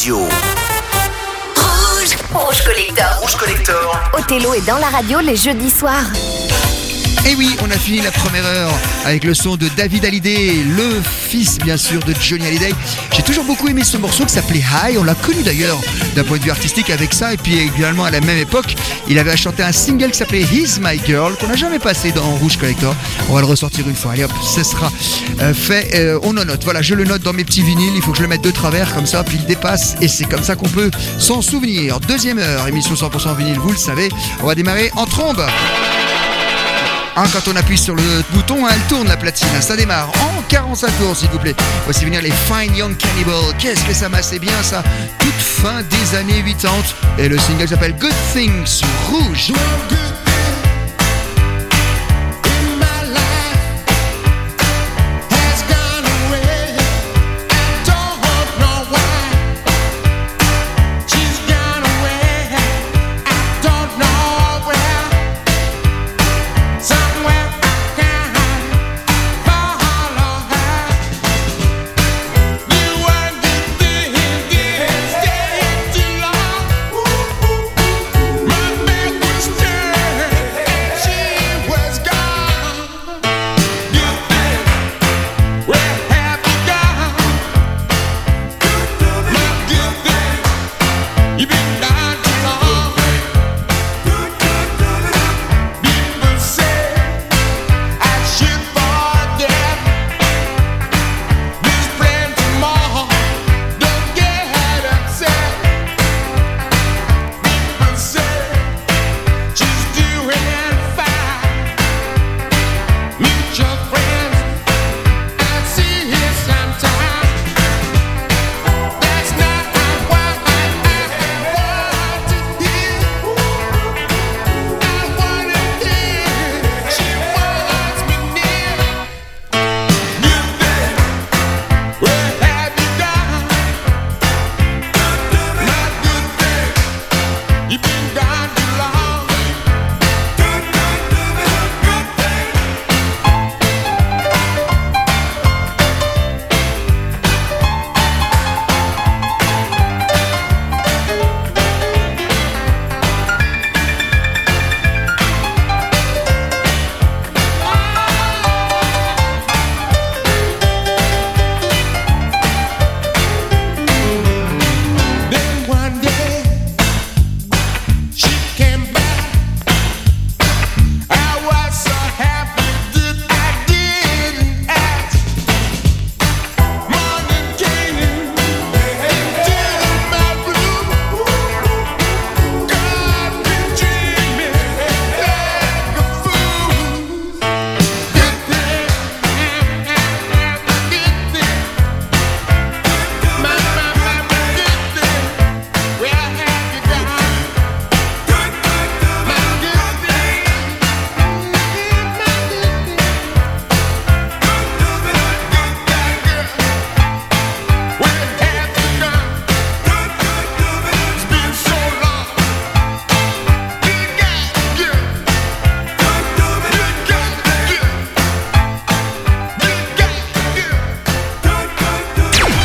radio. Rouge. Rouge Collector. Rouge Collector. Othello est dans la radio les jeudis soirs. Et oui, on a fini la première heure avec le son de David Hallyday, le fils bien sûr de Johnny Hallyday. J'ai toujours beaucoup aimé ce morceau qui s'appelait High. On l'a connu d'ailleurs d'un point de vue artistique avec ça. Et puis également à la même époque, il avait chanté un single qui s'appelait He's My Girl qu'on n'a jamais passé dans Rouge Collector. On va le ressortir une fois. Allez hop, ce sera euh, fait. Euh, on en note. Voilà, je le note dans mes petits vinyles. Il faut que je le mette de travers comme ça, puis il dépasse. Et c'est comme ça qu'on peut s'en souvenir. Deuxième heure, émission 100% vinyle, vous le savez. On va démarrer en trombe. Hein, quand on appuie sur le bouton, hein, elle tourne la platine. Hein, ça démarre en 45 tours, s'il vous plaît. Voici venir les Fine Young Cannibal. Qu'est-ce que ça massait bien, ça Toute fin des années 80. Et le single s'appelle Good Things Rouge.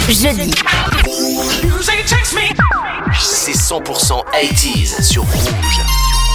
Emotion overload in the heat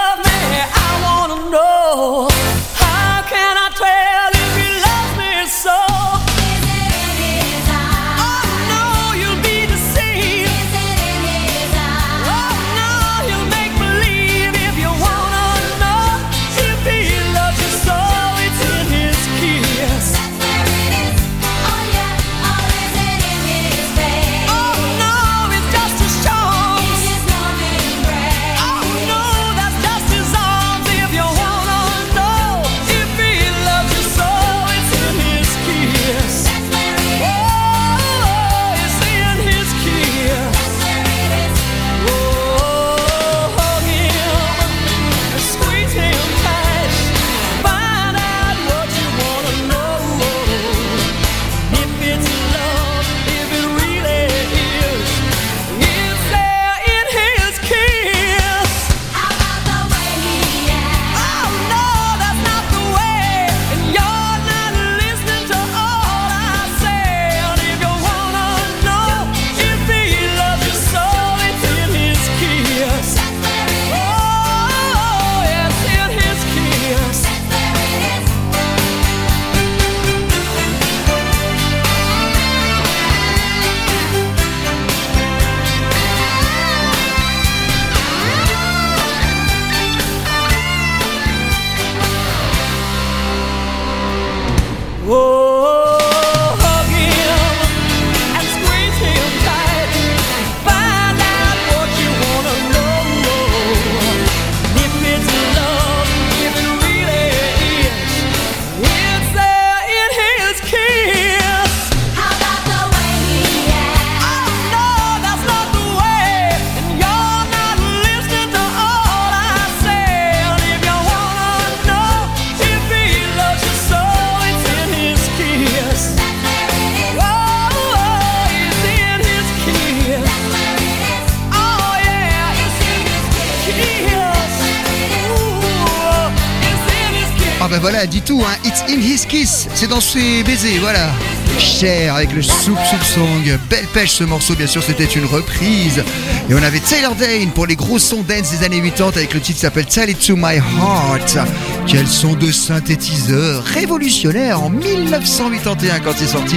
Voilà, du tout, hein. It's in his kiss, c'est dans ses baisers, voilà. Cher avec le soup soup song, belle pêche ce morceau, bien sûr, c'était une reprise. Et on avait Taylor Dane pour les gros sons dance des années 80 avec le titre qui s'appelle Tell It to My Heart. Quel son de synthétiseur révolutionnaire en 1981 quand c'est sorti.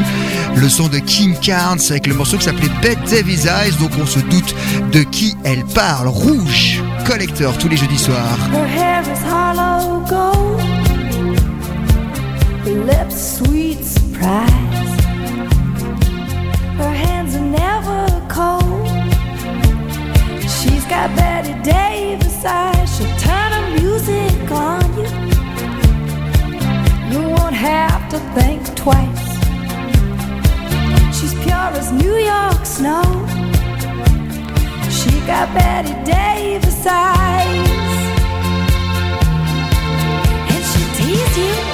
Le son de King Carnes avec le morceau qui s'appelait Bette Davis Eyes, donc on se doute de qui elle parle. Rouge, collecteur tous les jeudis soirs. Her hair is hollow gold. Lips, sweet surprise. Her hands are never cold. She's got Betty Davis eyes. She'll turn the music on you. You won't have to think twice. She's pure as New York snow. She got Betty Davis eyes. And she'll tease you.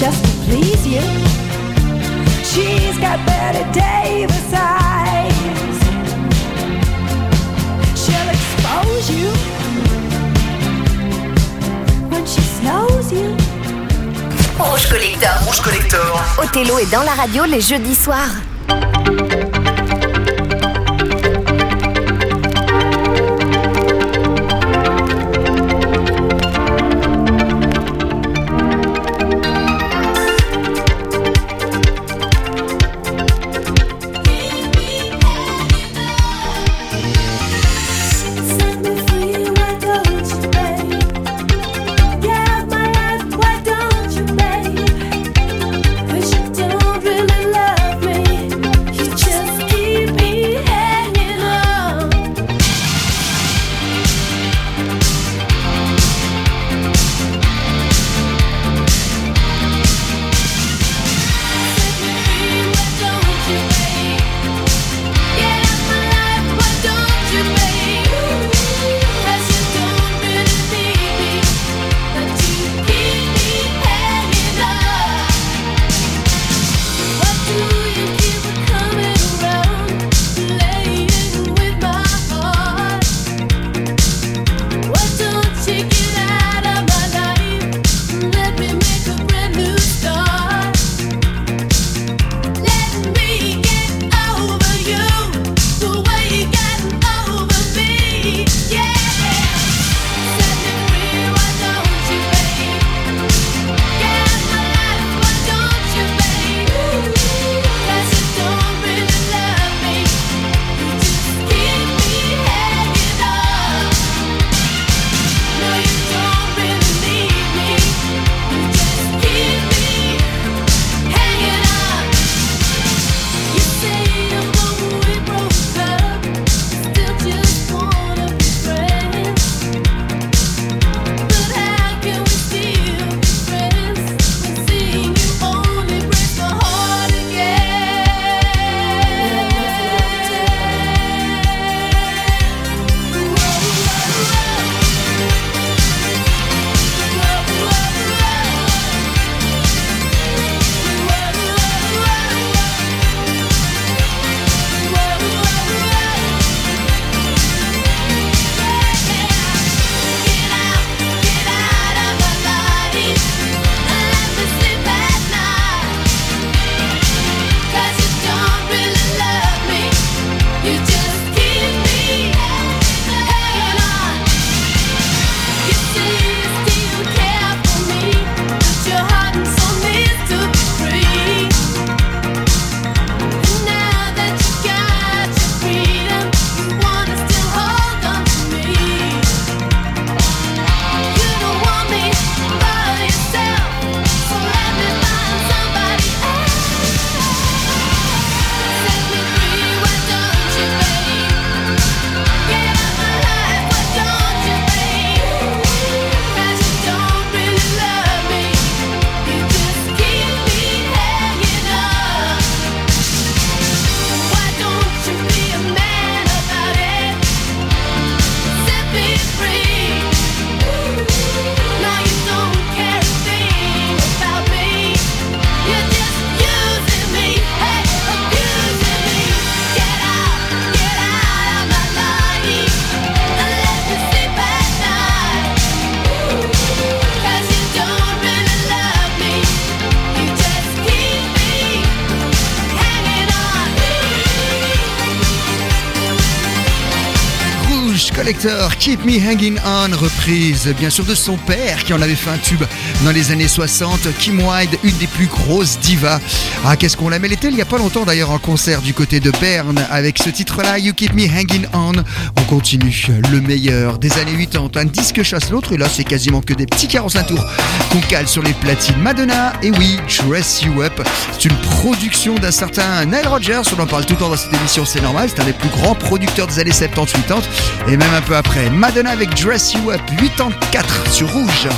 just to please you. She's got Betty Davis eyes. She'll expose you when she snows you. Rouge Collector. Rouge Collector. Othello est dans la radio les jeudis soirs. Keep Me Hanging On, reprise bien sûr de son père qui en avait fait un tube dans les années 60. Kim Wilde, une des plus grosses divas. Ah, qu'est-ce qu'on l'aimait Elle était il n'y a pas longtemps d'ailleurs en concert du côté de Berne avec ce titre-là, You Keep Me Hanging On. On continue, le meilleur des années 80. Un disque chasse l'autre et là c'est quasiment que des petits 45 tours qu'on cale sur les platines. Madonna, et oui, Dress You Up. C'est une production d'un certain Nile Rodgers, on en parle tout le temps dans cette émission, c'est normal. C'est un des plus grands producteurs des années 70-80 et même peu après. Madonna avec Dress You Up, 84 sur Rouge.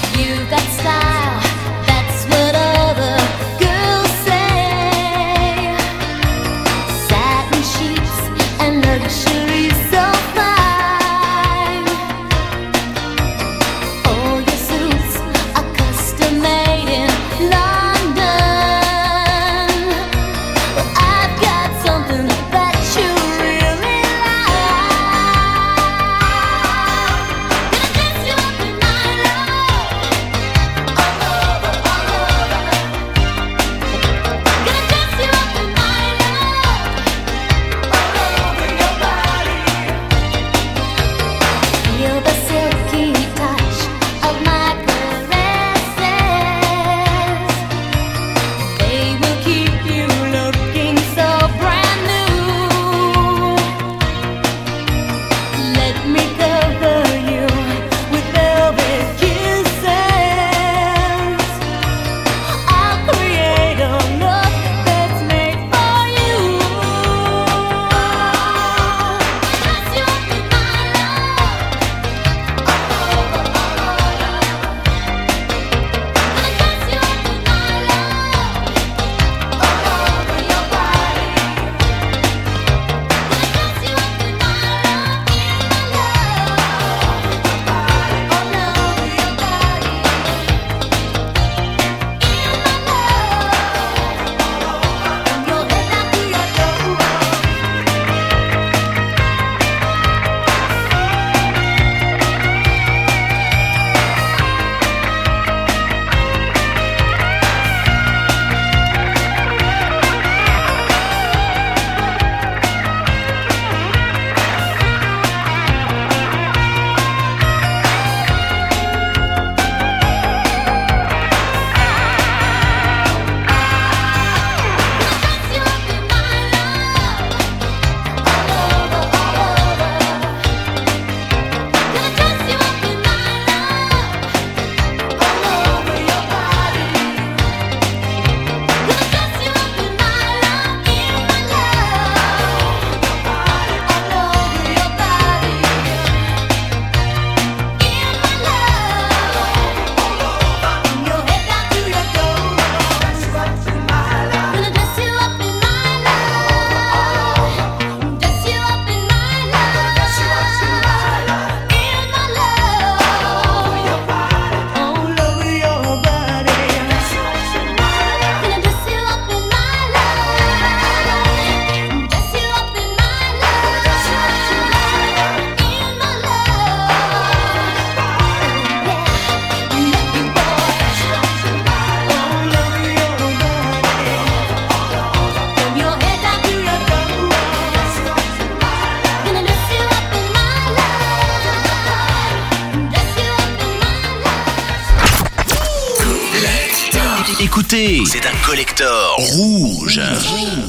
Écoutez, c'est un collector rouge.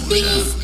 These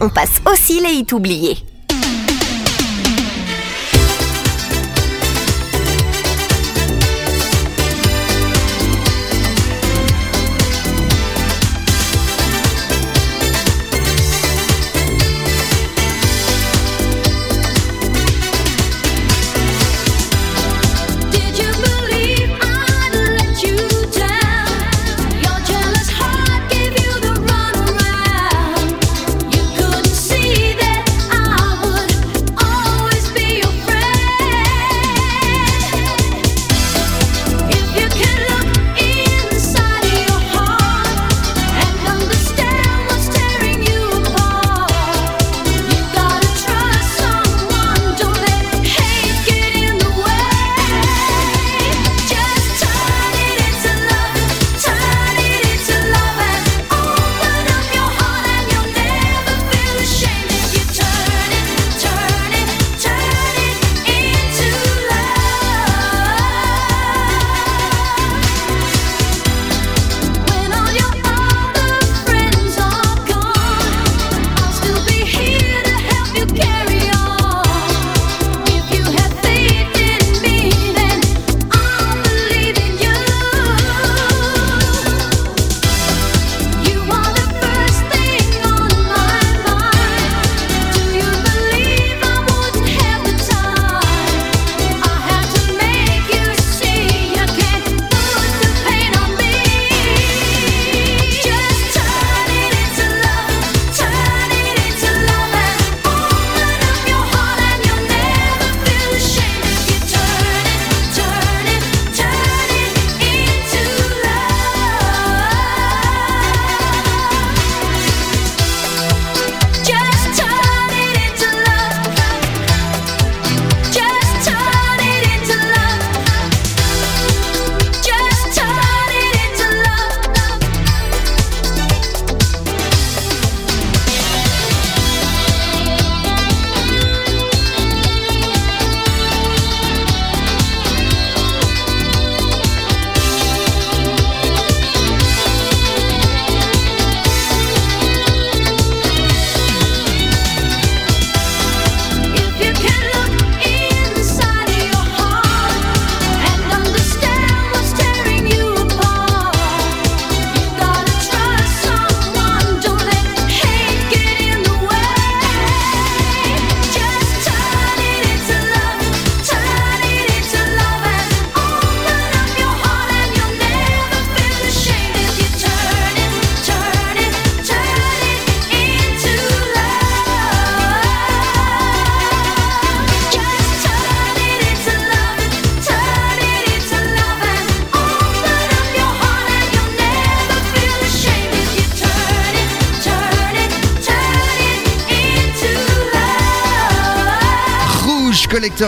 On passe aussi les hits oubliés.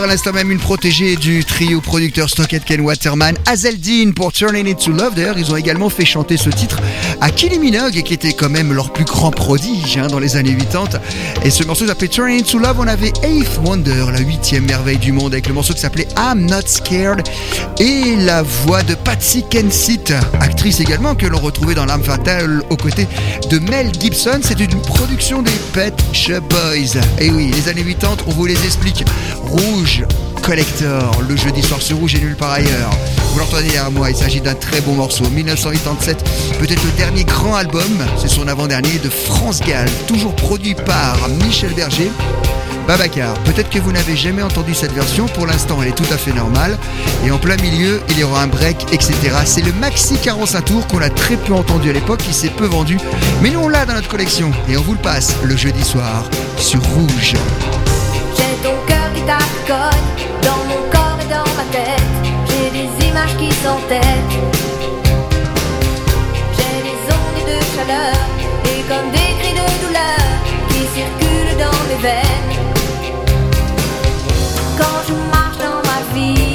À l'instant même une protégée du trio producteur Stockett Ken Waterman, Azeldine pour Turning It to Love. D'ailleurs, ils ont également fait chanter ce titre à Kylie Minogue, qui était quand même leur plus grand prodige hein, dans les années 80. Et ce morceau s'appelait Turning It to Love. On avait Eighth Wonder, la huitième merveille du monde, avec le morceau qui s'appelait I'm Not Scared et la voix de Patsy Kensit, actrice également que l'on retrouvait dans L'âme fatale aux côtés de Mel Gibson. C'est une production des Pet Shop Boys. Et oui, les années 80, on vous les explique. Rouge Collector, le jeudi soir sur Rouge et nulle part ailleurs. Vous l'entendez derrière moi, il s'agit d'un très bon morceau. 1987, peut-être le dernier grand album, c'est son avant-dernier de France Gall, toujours produit par Michel Berger. Babacar, peut-être que vous n'avez jamais entendu cette version, pour l'instant elle est tout à fait normale, et en plein milieu il y aura un break, etc. C'est le Maxi 45 tours qu'on a très peu entendu à l'époque, qui s'est peu vendu, mais nous on l'a dans notre collection, et on vous le passe le jeudi soir sur Rouge. Dans mon corps et dans ma tête. J'ai des images qui s'entêtent. J'ai des ondes de chaleur et comme des cris de douleur qui circulent dans mes veines. Quand je marche dans ma ville,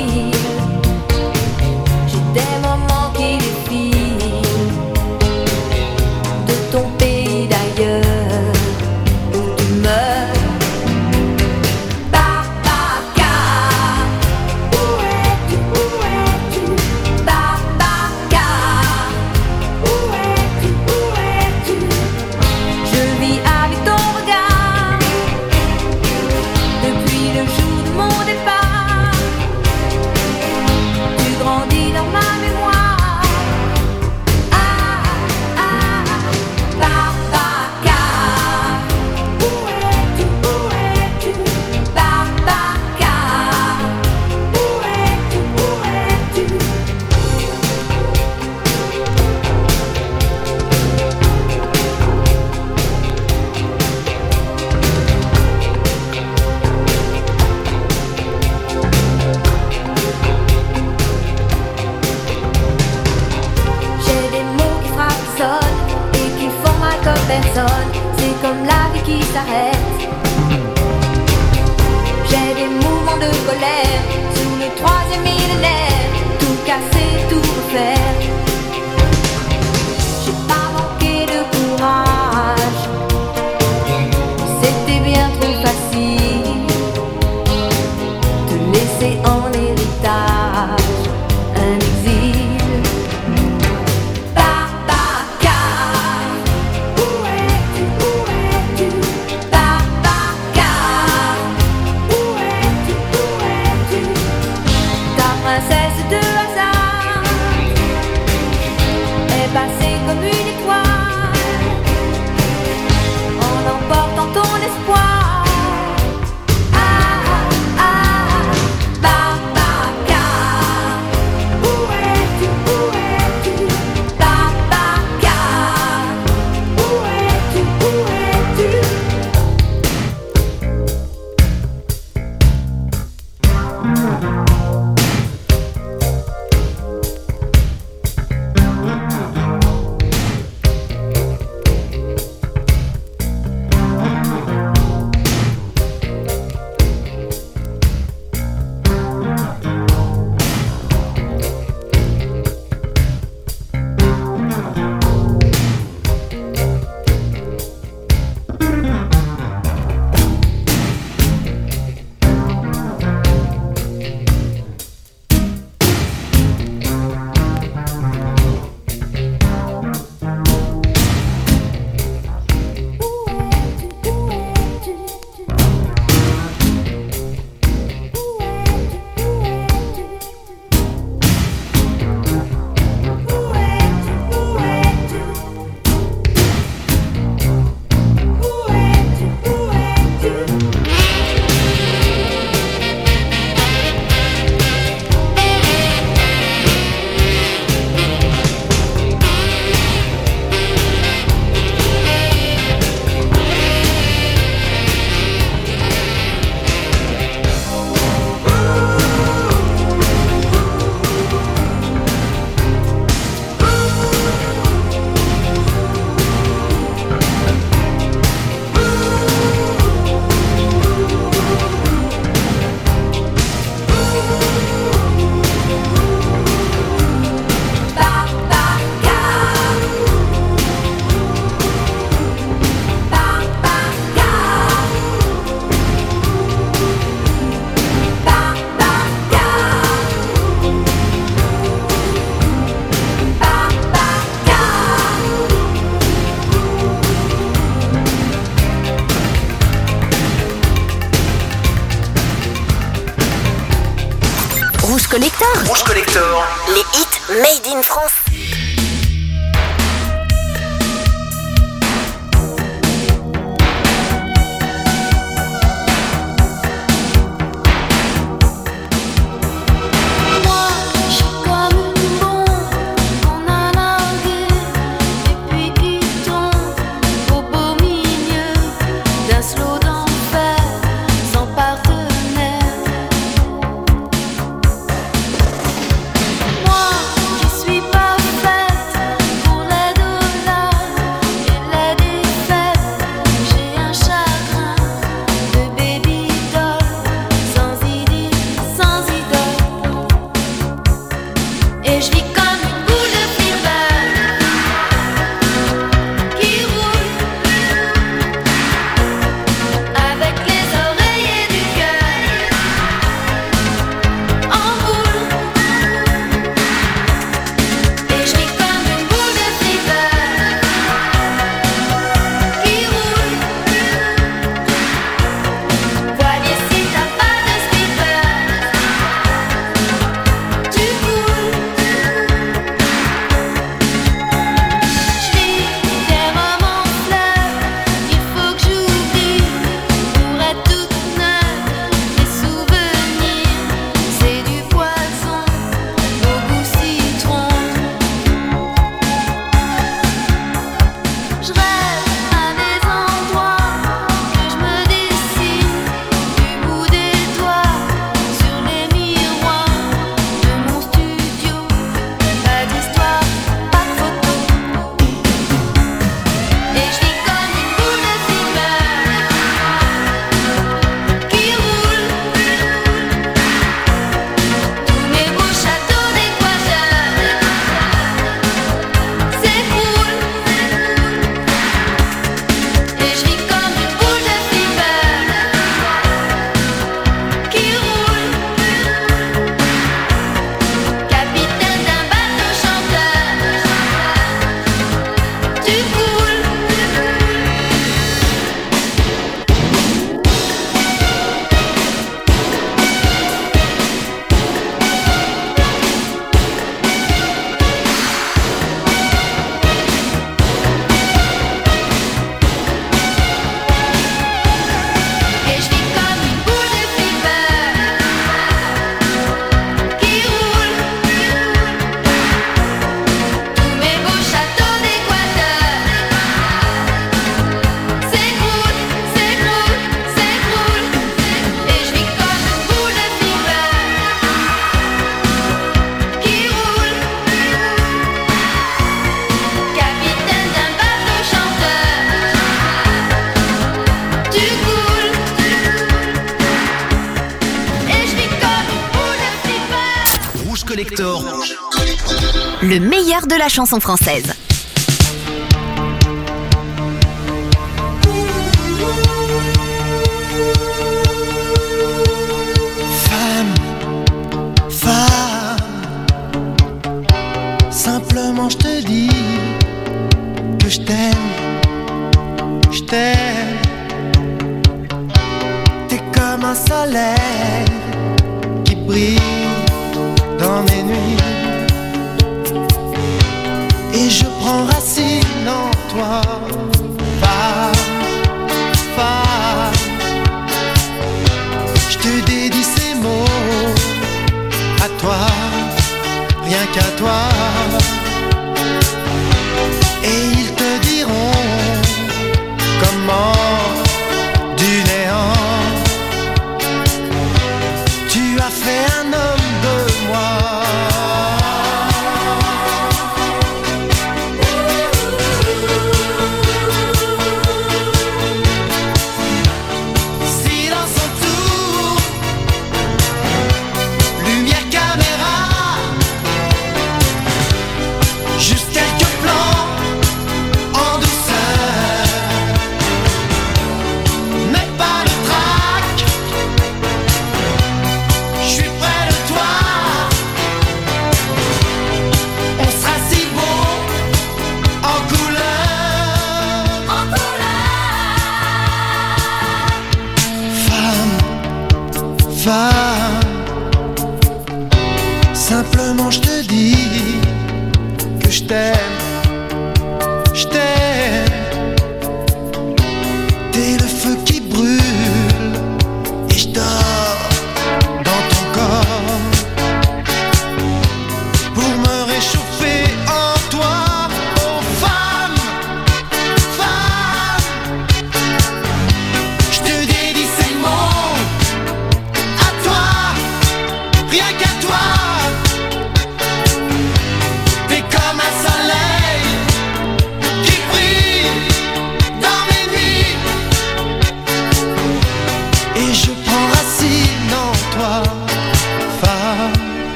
chanson française.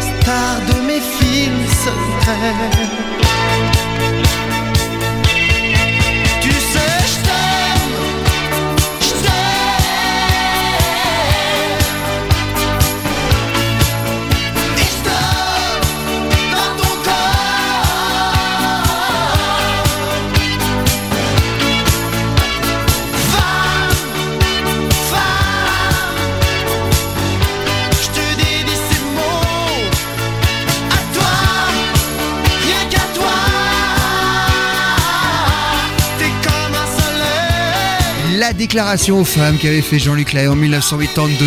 Star de mes films secrets. Déclaration aux femmes qu'avait fait Jean-Luc Lahaye en 1982.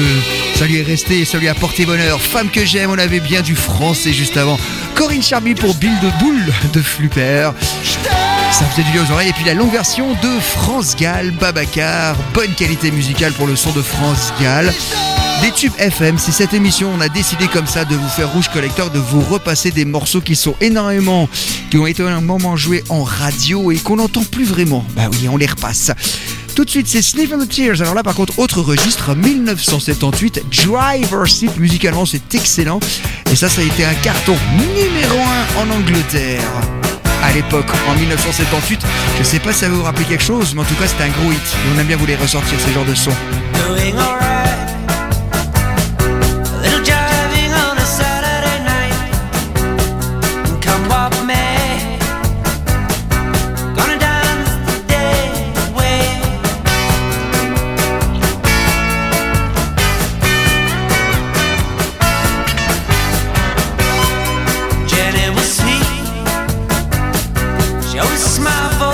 Ça lui est resté ça lui a porté bonheur. Femme que j'aime, on avait bien du français juste avant. Corinne Charby pour Bill de Boule de Flupper. Ça faisait du bien aux oreilles. Et puis la longue version de France Gall, Babacar. Bonne qualité musicale pour le son de France Gall. Des tubes FM, c'est cette émission, on a décidé comme ça de vous faire Rouge Collector, de vous repasser des morceaux qui sont énormément, qui ont été un moment joués en radio et qu'on n'entend plus vraiment. Bah oui, on les repasse. Tout de suite, c'est Sniff and the Tears. Alors là, par contre, autre registre, 1978, Driver Seat. Musicalement, c'est excellent. Et ça, ça a été un carton numéro 1 en Angleterre. À l'époque, en 1978, je sais pas si ça va vous rappeler quelque chose, mais en tout cas, c'était un gros hit. On aime bien vous ressortir, ces genres de sons. my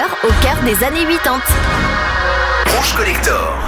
au cœur des années 80. Rouge Collector.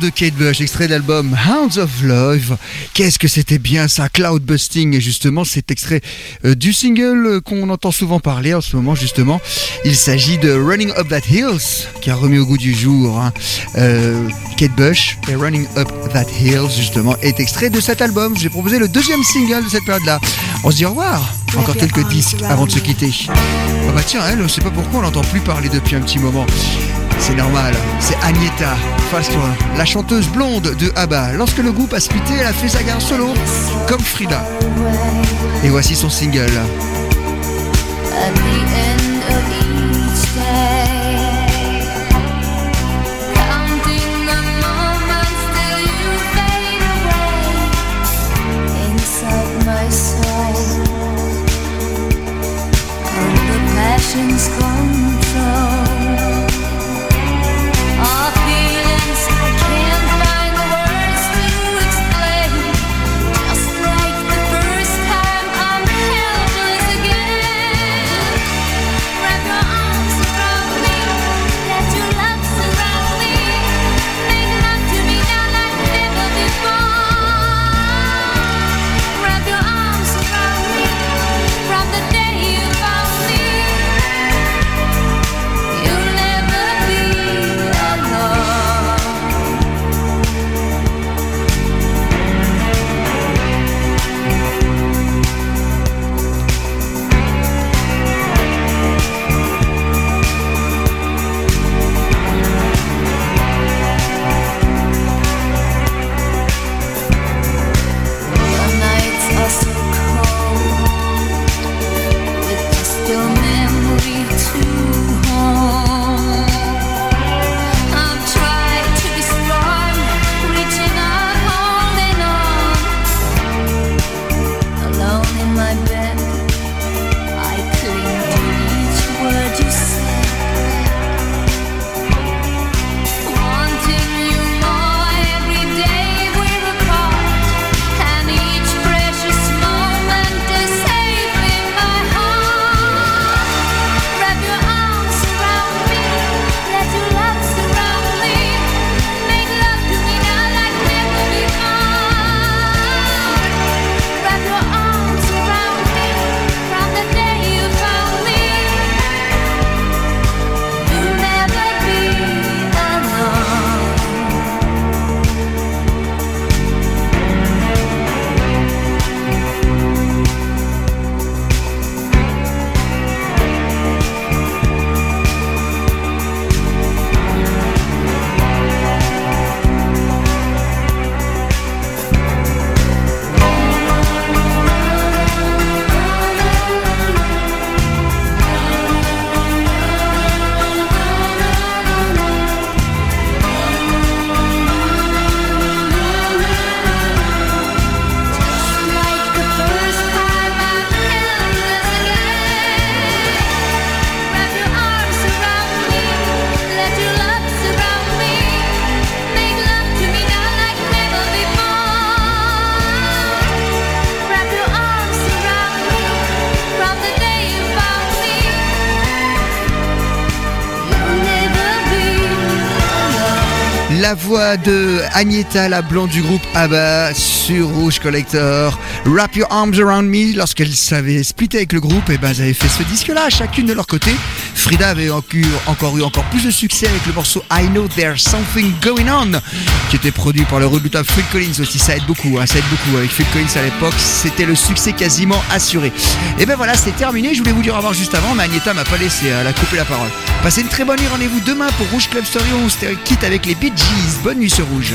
De Kate Bush, extrait de l'album Hounds of Love. Qu'est-ce que c'était bien ça, Cloudbusting. Et justement, cet extrait euh, du single euh, qu'on entend souvent parler en ce moment, justement. Il s'agit de Running Up That Hills, qui a remis au goût du jour hein. Euh, Kate Bush. Et Running Up That Hills, justement, est extrait de cet album. J'ai proposé le deuxième single de cette période-là. On se dit au revoir. Encore quelques disques avant de se quitter. Ah bah tiens, elle, on sait pas pourquoi on l'entend plus parler depuis un petit moment. C'est normal, c'est Agneta Falstro, la chanteuse blonde de ABBA. Lorsque le groupe a splitté, elle a fait sa guerre solo, comme Frida. Et voici son single. De Agneta, la blonde du groupe ABBA sur Rouge Collector. Wrap Your Arms Around Me. Lorsqu'elles s'avaient splitté avec le groupe, et ben, elles avaient fait ce disque-là, chacune de leur côté. Frida avait encore, eu encore plus de succès avec le morceau I Know There's Something Going On, qui était produit par le redoutable Phil Collins aussi. Ça aide beaucoup, hein, ça aide beaucoup. Avec Phil Collins à l'époque, c'était le succès quasiment assuré. Et ben voilà, c'est terminé. Je voulais vous dire au revoir juste avant, mais Agneta m'a pas laissé, elle a coupé la parole. Passez une très bonne nuit. Rendez-vous demain pour Rouge Club Story. On se quitte avec les Bee Gees. Bonne nuit sur Rouge.